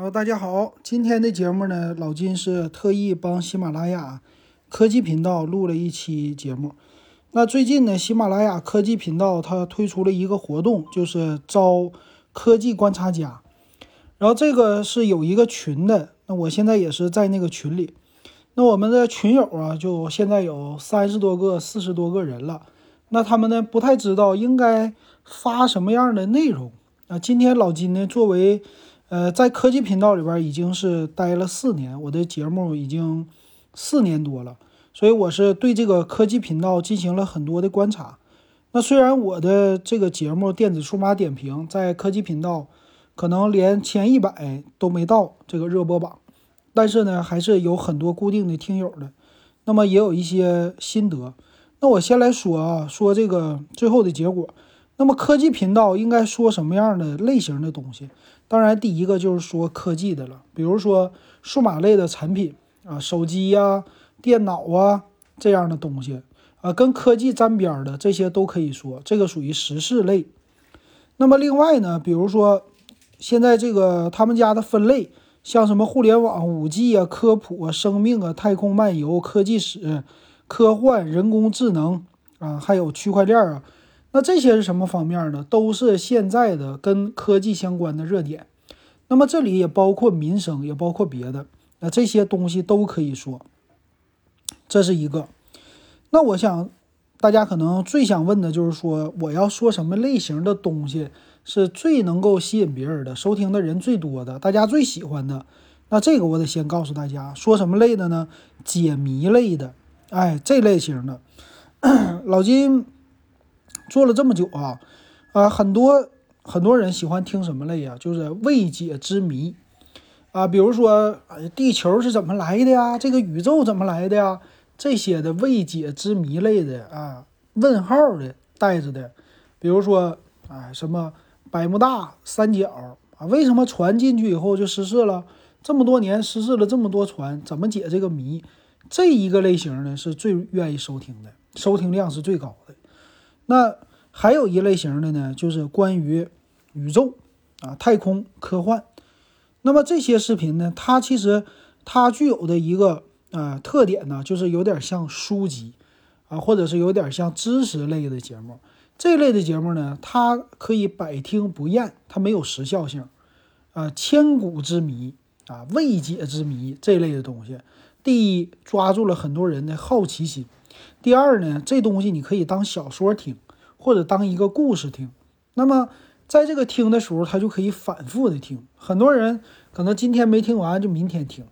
好，大家好，今天的节目呢，老金是特意帮喜马拉雅科技频道录了一期节目。那最近呢，喜马拉雅科技频道它推出了一个活动，就是招科技观察家。然后这个是有一个群的，那我现在也是在那个群里。那我们的群友啊，就现在有三十多个、四十多个人了。那他们呢，不太知道应该发什么样的内容。那今天老金呢，作为呃在科技频道里边已经是待了四年，我的节目已经四年多了，所以我是对这个科技频道进行了很多的观察。那虽然我的这个节目《电子数码点评》在科技频道可能连前一百都没到这个热播榜，但是呢，还是有很多固定的听友的。那么也有一些心得。那我先来说啊，说这个最后的结果。那么科技频道应该说什么样的类型的东西？当然，第一个就是说科技的了，比如说数码类的产品啊，手机呀、电脑啊这样的东西啊，跟科技沾边的这些都可以说，这个属于时事类。那么另外呢，比如说现在这个他们家的分类，像什么互联网、五 G 啊、科普啊、生命啊、太空漫游、科技史、科幻、人工智能啊，还有区块链啊。那这些是什么方面呢？都是现在的跟科技相关的热点。那么这里也包括民生，也包括别的。那这些东西都可以说，这是一个。那我想大家可能最想问的就是说，我要说什么类型的东西是最能够吸引别人的，收听的人最多的，大家最喜欢的。那这个我得先告诉大家，说什么类的呢？解谜类的，哎，这类型的，老金。做了这么久啊，啊，很多很多人喜欢听什么类呀？就是未解之谜啊，比如说，地球是怎么来的呀？这个宇宙怎么来的呀？这些的未解之谜类的啊，问号的带着的，比如说，啊，什么百慕大三角啊？为什么船进去以后就失事了？这么多年失事了这么多船，怎么解这个谜？这一个类型呢，是最愿意收听的，收听量是最高的。那还有一类型的呢，就是关于宇宙啊、太空科幻。那么这些视频呢，它其实它具有的一个呃特点呢，就是有点像书籍啊，或者是有点像知识类的节目。这类的节目呢，它可以百听不厌，它没有时效性啊。千古之谜啊，未解之谜这类的东西，第一抓住了很多人的好奇心。第二呢，这东西你可以当小说听，或者当一个故事听。那么在这个听的时候，他就可以反复的听。很多人可能今天没听完，就明天听。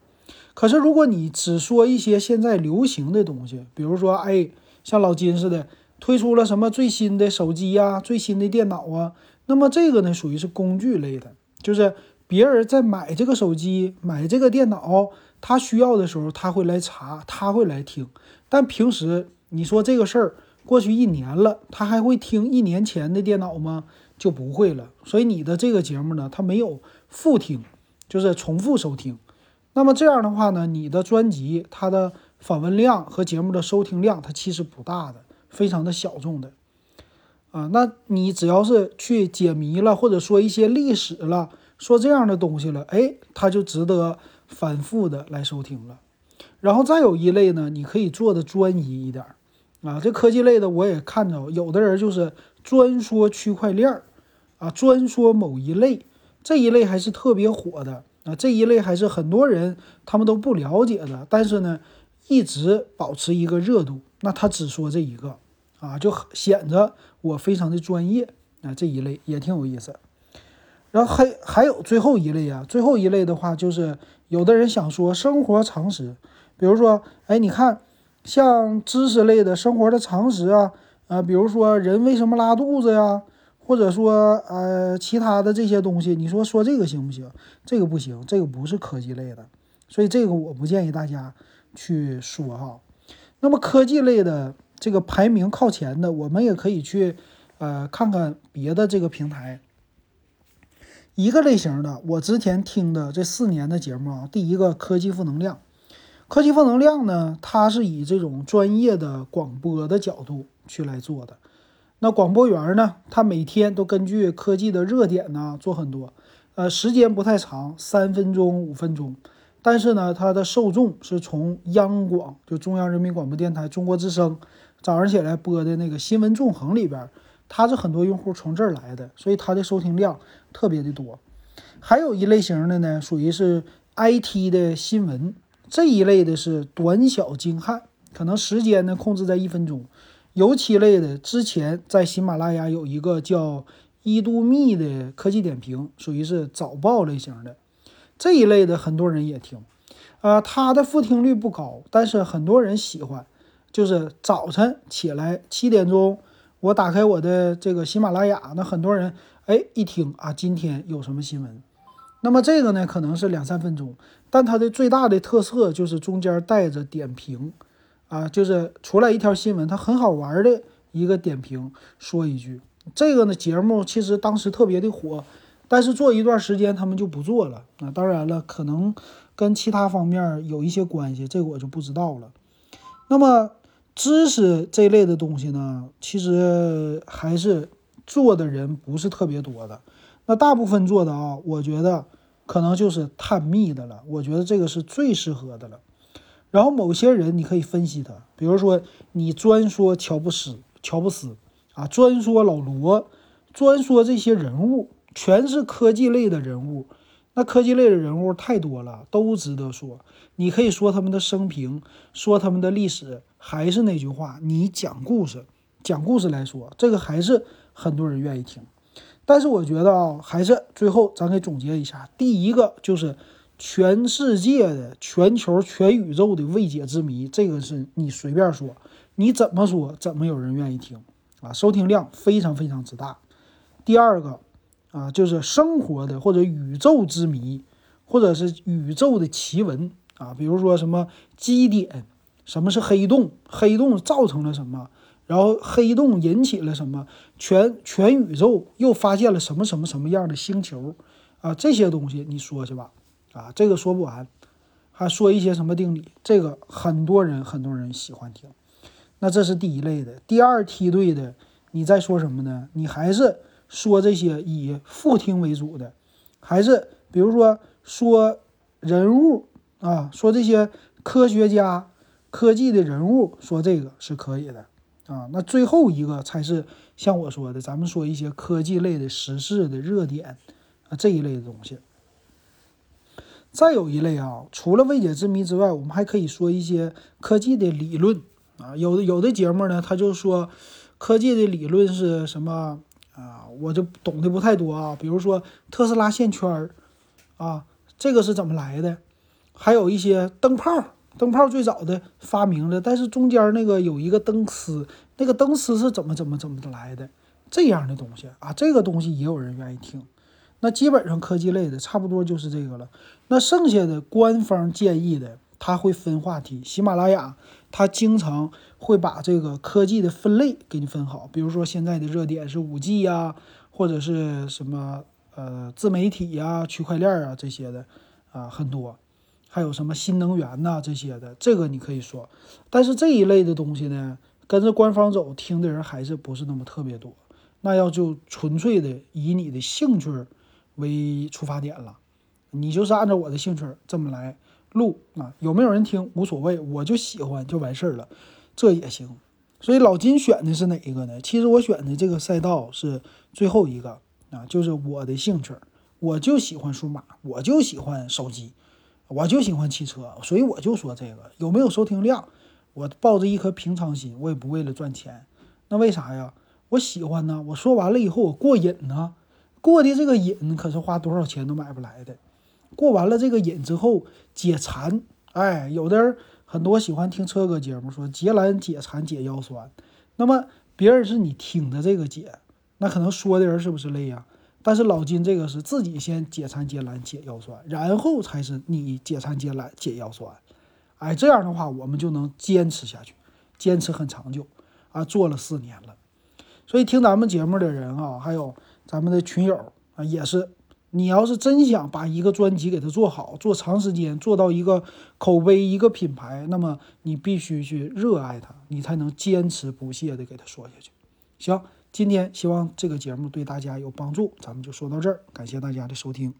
可是如果你只说一些现在流行的东西，比如说，哎，像老金似的，推出了什么最新的手机呀、最新的电脑啊，那么这个呢，属于是工具类的，就是别人在买这个手机、买这个电脑，他需要的时候，他会来查，他会来听。但平时你说这个事儿过去一年了，他还会听一年前的电脑吗？就不会了。所以你的这个节目呢，它没有复听，就是重复收听。那么这样的话呢，你的专辑它的访问量和节目的收听量，它其实不大的，非常的小众的。啊，那你只要是去解谜了，或者说一些历史了，说这样的东西了，哎，他就值得反复的来收听了。然后再有一类呢，你可以做的专一一点儿啊。这科技类的我也看着，有的人就是专说区块链儿啊，专说某一类，这一类还是特别火的啊。这一类还是很多人他们都不了解的，但是呢，一直保持一个热度。那他只说这一个啊，就显着我非常的专业啊。这一类也挺有意思。然后还还有最后一类啊，最后一类的话就是有的人想说生活常识。比如说，哎，你看，像知识类的生活的常识啊，呃，比如说人为什么拉肚子呀，或者说呃其他的这些东西，你说说这个行不行？这个不行，这个不是科技类的，所以这个我不建议大家去说哈。那么科技类的这个排名靠前的，我们也可以去呃看看别的这个平台。一个类型的，我之前听的这四年的节目啊，第一个科技负能量。科技负能量呢，它是以这种专业的广播的角度去来做的。那广播员呢，他每天都根据科技的热点呢做很多。呃，时间不太长，三分钟、五分钟。但是呢，它的受众是从央广，就中央人民广播电台中国之声早上起来播的那个新闻纵横里边，它是很多用户从这儿来的，所以它的收听量特别的多。还有一类型的呢，属于是 IT 的新闻这一类的是短小精悍，可能时间呢控制在一分钟。油漆类的之前在喜马拉雅有一个叫一度密的科技点评，属于是早报类型的。这一类的很多人也听，啊，它的复听率不高，但是很多人喜欢。就是早晨起来七点钟，我打开我的这个喜马拉雅，那很多人哎一听啊，今天有什么新闻？那么这个呢，可能是两三分钟，但它的最大的特色就是中间带着点评，啊，就是出来一条新闻，它很好玩的一个点评，说一句。这个呢节目其实当时特别的火。但是做一段时间，他们就不做了。那当然了，可能跟其他方面有一些关系，这个我就不知道了。那么知识这类的东西呢，其实还是做的人不是特别多的。那大部分做的啊，我觉得可能就是探秘的了。我觉得这个是最适合的了。然后某些人你可以分析他，比如说你专说乔布斯、乔布斯啊，专说老罗，专说这些人物。全是科技类的人物，那科技类的人物太多了，都值得说。你可以说他们的生平，说他们的历史，还是那句话，你讲故事，讲故事来说，这个还是很多人愿意听。但是我觉得啊，还是最后咱给总结一下，第一个就是全世界的、全球、全宇宙的未解之谜，这个是你随便说，你怎么说，怎么有人愿意听啊？收听量非常非常之大。第二个。啊，就是生活的或者宇宙之谜，或者是宇宙的奇闻啊，比如说什么基点，什么是黑洞，黑洞造成了什么，然后黑洞引起了什么，全全宇宙又发现了什么什么什么样的星球啊，这些东西你说去吧，啊，这个说不完，还说一些什么定理，这个很多人很多人喜欢听，那这是第一类的，第二梯队的，你在说什么呢？你还是。说这些以复听为主的，还是比如说说人物啊，说这些科学家、科技的人物，说这个是可以的啊。那最后一个才是像我说的，咱们说一些科技类的时事的热点啊这一类的东西。再有一类啊，除了未解之谜之外，我们还可以说一些科技的理论啊。有的有的节目呢，他就说科技的理论是什么？啊，我就懂得不太多啊。比如说特斯拉线圈儿，啊，这个是怎么来的？还有一些灯泡，灯泡最早的发明的，但是中间那个有一个灯丝，那个灯丝是怎么怎么怎么来的？这样的东西啊，这个东西也有人愿意听。那基本上科技类的差不多就是这个了。那剩下的官方建议的，他会分话题。喜马拉雅它经常。会把这个科技的分类给你分好，比如说现在的热点是五 G 呀，或者是什么呃自媒体呀、区块链啊这些的啊很多，还有什么新能源呐这些的，这个你可以说。但是这一类的东西呢，跟着官方走，听的人还是不是那么特别多。那要就纯粹的以你的兴趣为出发点了，你就是按照我的兴趣这么来录啊，有没有人听无所谓，我就喜欢就完事儿了。这也行，所以老金选的是哪一个呢？其实我选的这个赛道是最后一个啊，就是我的兴趣，我就喜欢数码，我就喜欢手机，我就喜欢汽车，所以我就说这个有没有收听量，我抱着一颗平常心，我也不为了赚钱，那为啥呀？我喜欢呢，我说完了以后我过瘾呢，过的这个瘾可是花多少钱都买不来的，过完了这个瘾之后解馋，哎，有的人。很多喜欢听车哥节目，说解懒解馋解腰酸，那么别人是你听的这个解，那可能说的人是不是累呀？但是老金这个是自己先解馋解懒解腰酸，然后才是你解馋解懒解腰酸，哎，这样的话我们就能坚持下去，坚持很长久啊，做了四年了，所以听咱们节目的人啊，还有咱们的群友啊，也是。你要是真想把一个专辑给它做好，做长时间，做到一个口碑、一个品牌，那么你必须去热爱它，你才能坚持不懈的给它说下去。行，今天希望这个节目对大家有帮助，咱们就说到这儿，感谢大家的收听。